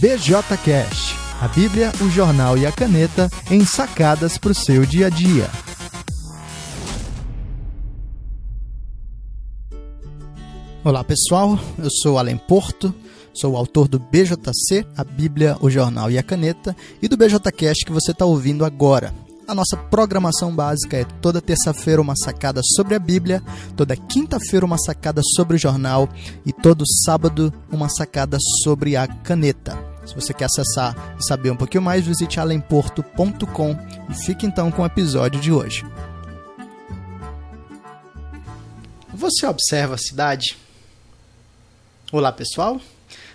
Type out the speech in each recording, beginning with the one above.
BJCast, a Bíblia, o jornal e a caneta em sacadas para o seu dia a dia. Olá pessoal, eu sou Alan Porto, sou o autor do BJC, a Bíblia, o jornal e a caneta, e do BJCast que você está ouvindo agora. A nossa programação básica é toda terça-feira uma sacada sobre a Bíblia, toda quinta-feira uma sacada sobre o jornal e todo sábado uma sacada sobre a caneta. Se você quer acessar e saber um pouquinho mais, visite alemporto.com e fique então com o episódio de hoje. Você observa a cidade? Olá pessoal,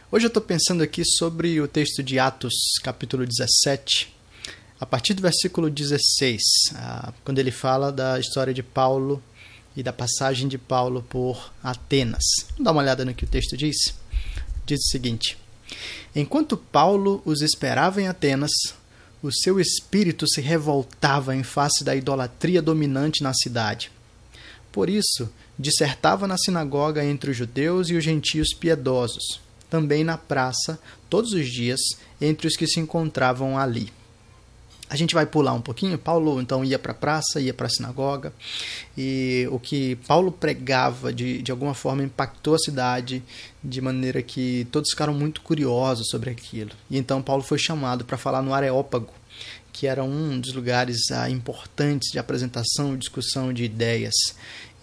hoje eu estou pensando aqui sobre o texto de Atos, capítulo 17, a partir do versículo 16, ah, quando ele fala da história de Paulo e da passagem de Paulo por Atenas. Vamos dar uma olhada no que o texto diz. Diz o seguinte: Enquanto Paulo os esperava em Atenas, o seu espírito se revoltava em face da idolatria dominante na cidade. Por isso, dissertava na sinagoga entre os judeus e os gentios piedosos, também na praça, todos os dias, entre os que se encontravam ali. A gente vai pular um pouquinho. Paulo então ia para a praça, ia para a sinagoga, e o que Paulo pregava de, de alguma forma impactou a cidade de maneira que todos ficaram muito curiosos sobre aquilo. E então Paulo foi chamado para falar no Areópago, que era um dos lugares ah, importantes de apresentação e discussão de ideias.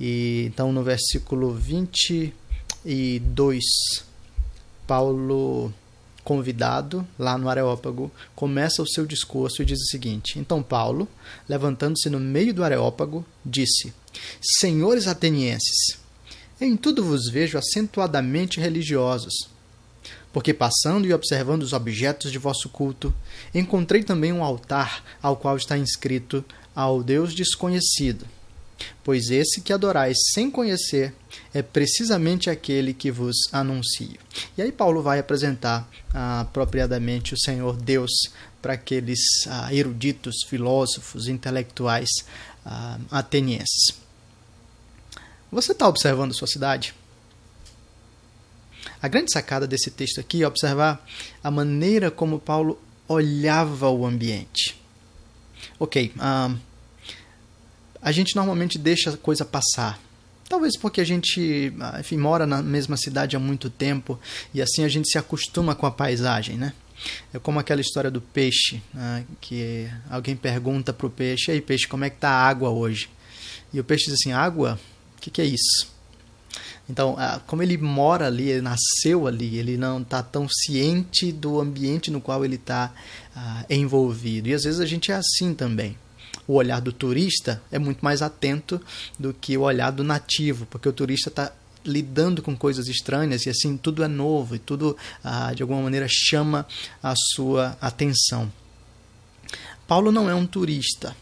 E então no versículo 22, Paulo convidado, lá no Areópago, começa o seu discurso e diz o seguinte: Então Paulo, levantando-se no meio do Areópago, disse: Senhores atenienses, em tudo vos vejo acentuadamente religiosos. Porque passando e observando os objetos de vosso culto, encontrei também um altar ao qual está inscrito ao Deus desconhecido pois esse que adorais sem conhecer é precisamente aquele que vos anuncio. E aí Paulo vai apresentar ah, apropriadamente o Senhor Deus para aqueles ah, eruditos, filósofos, intelectuais ah, atenienses. Você está observando sua cidade? A grande sacada desse texto aqui é observar a maneira como Paulo olhava o ambiente. Ok, a gente normalmente deixa a coisa passar. Talvez porque a gente, enfim, mora na mesma cidade há muito tempo e assim a gente se acostuma com a paisagem, né? É como aquela história do peixe, né? que alguém pergunta para o peixe: "Ei, peixe, como é que tá a água hoje?" E o peixe diz assim: "Água? O que, que é isso?" Então, como ele mora ali, ele nasceu ali, ele não está tão ciente do ambiente no qual ele está ah, envolvido. E às vezes a gente é assim também o olhar do turista é muito mais atento do que o olhar do nativo, porque o turista está lidando com coisas estranhas e assim tudo é novo e tudo ah, de alguma maneira chama a sua atenção. Paulo não é um turista,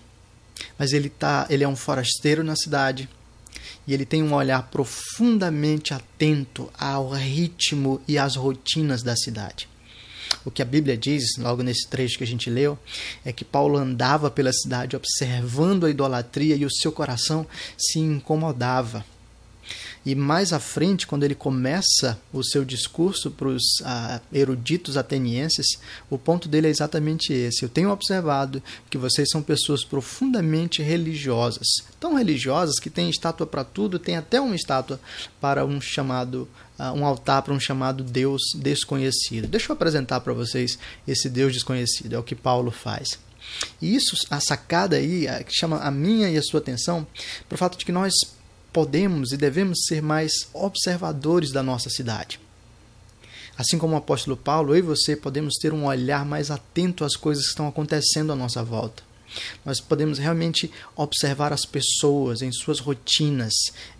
mas ele tá, ele é um forasteiro na cidade e ele tem um olhar profundamente atento ao ritmo e às rotinas da cidade. O que a Bíblia diz, logo nesse trecho que a gente leu, é que Paulo andava pela cidade observando a idolatria e o seu coração se incomodava. E mais à frente, quando ele começa o seu discurso para os ah, eruditos atenienses, o ponto dele é exatamente esse. Eu tenho observado que vocês são pessoas profundamente religiosas. Tão religiosas que têm estátua para tudo, tem até uma estátua para um chamado uh, um altar para um chamado Deus desconhecido. Deixa eu apresentar para vocês esse Deus desconhecido, é o que Paulo faz. E isso, a sacada aí, que chama a minha e a sua atenção, para o fato de que nós podemos e devemos ser mais observadores da nossa cidade. Assim como o apóstolo Paulo, eu e você podemos ter um olhar mais atento às coisas que estão acontecendo à nossa volta. Nós podemos realmente observar as pessoas em suas rotinas,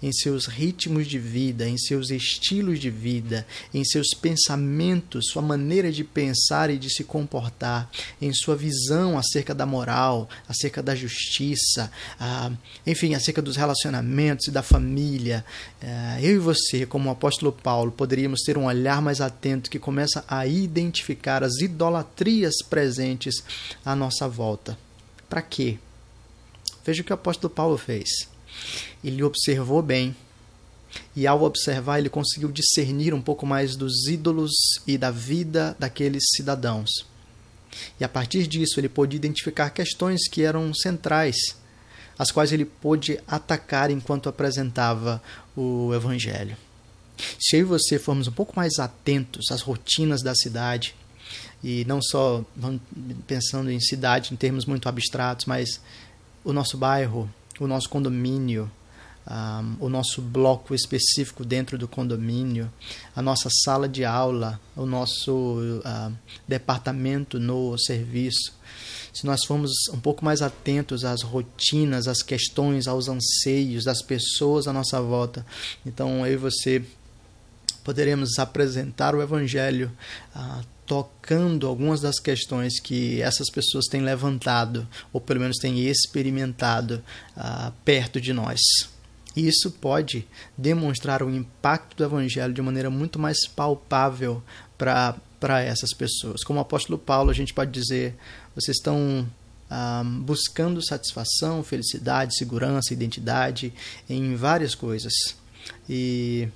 em seus ritmos de vida, em seus estilos de vida, em seus pensamentos, sua maneira de pensar e de se comportar, em sua visão acerca da moral, acerca da justiça, ah, enfim, acerca dos relacionamentos e da família. Ah, eu e você, como o apóstolo Paulo, poderíamos ter um olhar mais atento que começa a identificar as idolatrias presentes à nossa volta. Para quê? Veja o que o apóstolo Paulo fez. Ele observou bem E ao observar, ele conseguiu discernir um pouco mais dos ídolos e da vida daqueles cidadãos. E a partir disso, ele pôde identificar questões que eram centrais, as quais ele pôde atacar enquanto apresentava o Evangelho. Se eu e você formos um pouco mais atentos às rotinas da cidade, e não só pensando em cidade em termos muito abstratos, mas o nosso bairro, o nosso condomínio, um, o nosso bloco específico dentro do condomínio, a nossa sala de aula, o nosso uh, departamento no serviço. Se nós formos um pouco mais atentos às rotinas, às questões, aos anseios das pessoas à nossa volta, então eu e você poderemos apresentar o Evangelho uh, tocando algumas das questões que essas pessoas têm levantado, ou pelo menos têm experimentado uh, perto de nós. E isso pode demonstrar o impacto do Evangelho de maneira muito mais palpável para essas pessoas. Como o apóstolo Paulo, a gente pode dizer: vocês estão ah, buscando satisfação, felicidade, segurança, identidade em várias coisas. E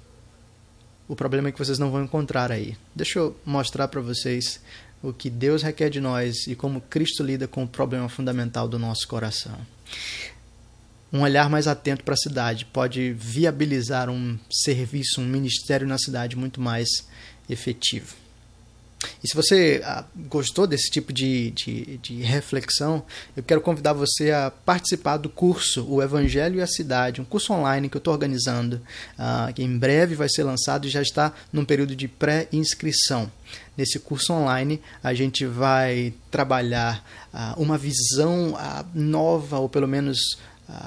o problema é que vocês não vão encontrar aí. Deixa eu mostrar para vocês o que Deus requer de nós e como Cristo lida com o problema fundamental do nosso coração um olhar mais atento para a cidade pode viabilizar um serviço, um ministério na cidade muito mais efetivo. E se você ah, gostou desse tipo de, de, de, reflexão, eu quero convidar você a participar do curso O Evangelho e a Cidade, um curso online que eu estou organizando, uh, que em breve vai ser lançado e já está num período de pré-inscrição. Nesse curso online, a gente vai trabalhar uh, uma visão uh, nova, ou pelo menos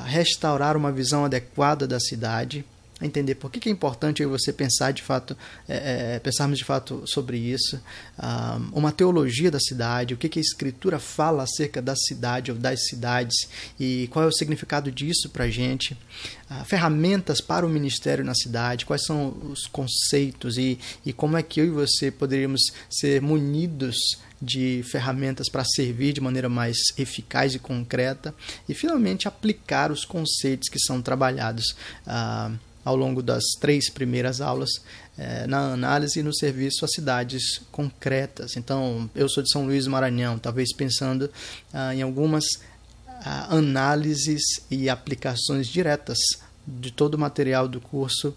restaurar uma visão adequada da cidade, a entender por que, que é importante você pensar de fato, é, é, pensarmos de fato sobre isso, um, uma teologia da cidade, o que, que a escritura fala acerca da cidade ou das cidades e qual é o significado disso para a gente, uh, ferramentas para o ministério na cidade, quais são os conceitos e, e como é que eu e você poderíamos ser munidos de ferramentas para servir de maneira mais eficaz e concreta e finalmente aplicar os conceitos que são trabalhados. Uh, ao longo das três primeiras aulas uh, na análise e no serviço a cidades concretas. Então, eu sou de São Luís Maranhão, talvez pensando uh, em algumas análises e aplicações diretas de todo o material do curso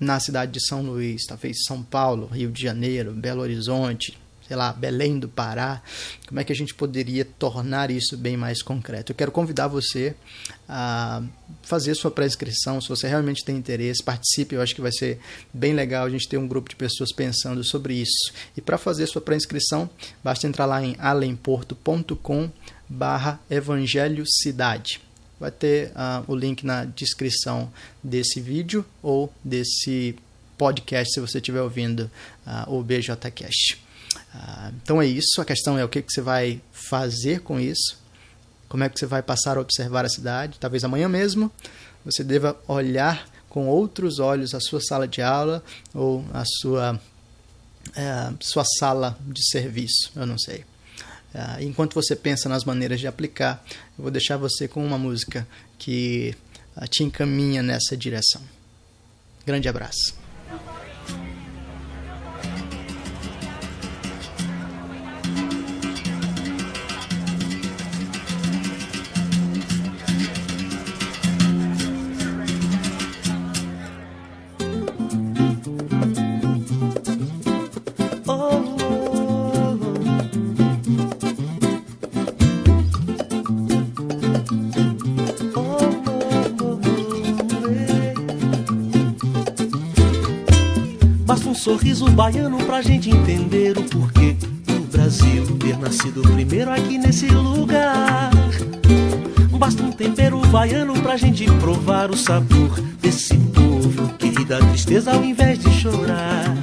na cidade de São Luís, talvez São Paulo, Rio de Janeiro, Belo Horizonte, sei lá, Belém do Pará, como é que a gente poderia tornar isso bem mais concreto? Eu quero convidar você a fazer sua pré-inscrição, se você realmente tem interesse, participe, eu acho que vai ser bem legal a gente ter um grupo de pessoas pensando sobre isso. E para fazer sua pré-inscrição, basta entrar lá em alemporto.com barra Evangelho Cidade. Vai ter uh, o link na descrição desse vídeo ou desse podcast se você estiver ouvindo uh, o BJCast. Ah, então é isso. A questão é o que, que você vai fazer com isso. Como é que você vai passar a observar a cidade? Talvez amanhã mesmo você deva olhar com outros olhos a sua sala de aula ou a sua, é, sua sala de serviço. Eu não sei. Uh, enquanto você pensa nas maneiras de aplicar, eu vou deixar você com uma música que uh, te encaminha nessa direção. Grande abraço. Sorriso baiano pra gente entender o porquê do Brasil ter nascido primeiro aqui nesse lugar. Basta um tempero baiano pra gente provar o sabor desse povo que ri da tristeza ao invés de chorar.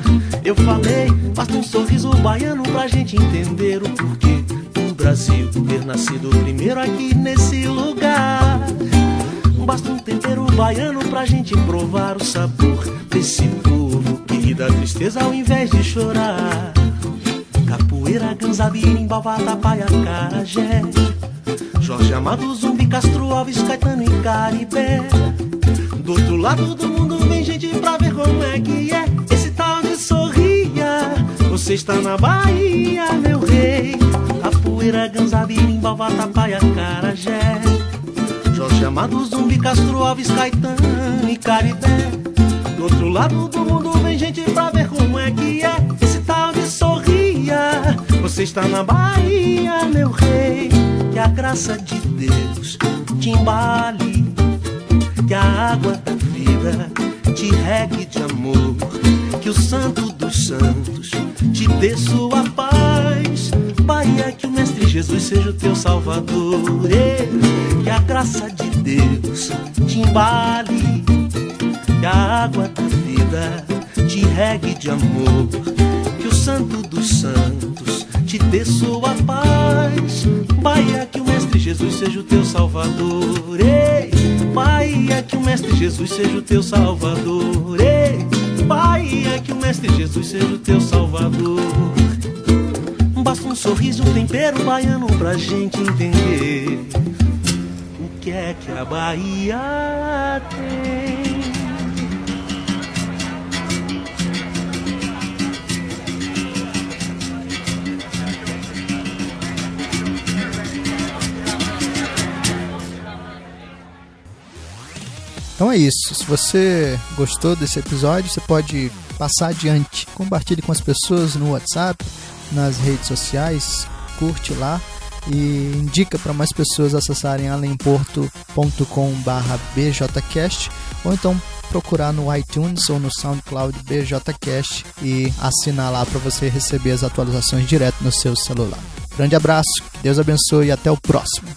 Eu falei, basta um sorriso baiano pra gente entender o porquê do Brasil ter nascido primeiro aqui nesse lugar. Basta um tempero baiano pra gente provar o sabor desse povo da tristeza ao invés de chorar. Capoeira, ganzabirim, bavata, paia, carajé. Jorge Amado, Zumbi, Castro Alves, Caetano e Caribé. Do outro lado do mundo vem gente pra ver como é que é esse tal de sorria. Você está na Bahia, meu rei. Capoeira, ganza, birimba, vatapá carajé. Jorge Amado, Zumbi, Castro Alves, Caetano e Caribé. Do outro lado do mundo vem gente pra ver como é que é esse tal de sorria. Você está na Bahia, meu rei. Que a graça de Deus te embale. Que a água da vida te regue de amor. Que o santo dos santos te dê sua paz. Bahia, que o Mestre Jesus seja o teu salvador. Que a graça de Deus te embale. Que a água da vida te regue de amor. Que o santo dos santos te dê sua paz. Bahia, que o Mestre Jesus seja o teu salvador. Ei, Bahia, que o Mestre Jesus seja o teu salvador. Ei, Bahia, que o Mestre Jesus seja o teu salvador. Basta um sorriso, um tempero baiano pra gente entender o que é que a Bahia tem. Então é isso. Se você gostou desse episódio, você pode passar adiante. Compartilhe com as pessoas no WhatsApp, nas redes sociais, curte lá e indica para mais pessoas acessarem alemporto.com/bjcast ou então procurar no iTunes ou no SoundCloud BJCast e assinar lá para você receber as atualizações direto no seu celular. Grande abraço, Deus abençoe e até o próximo.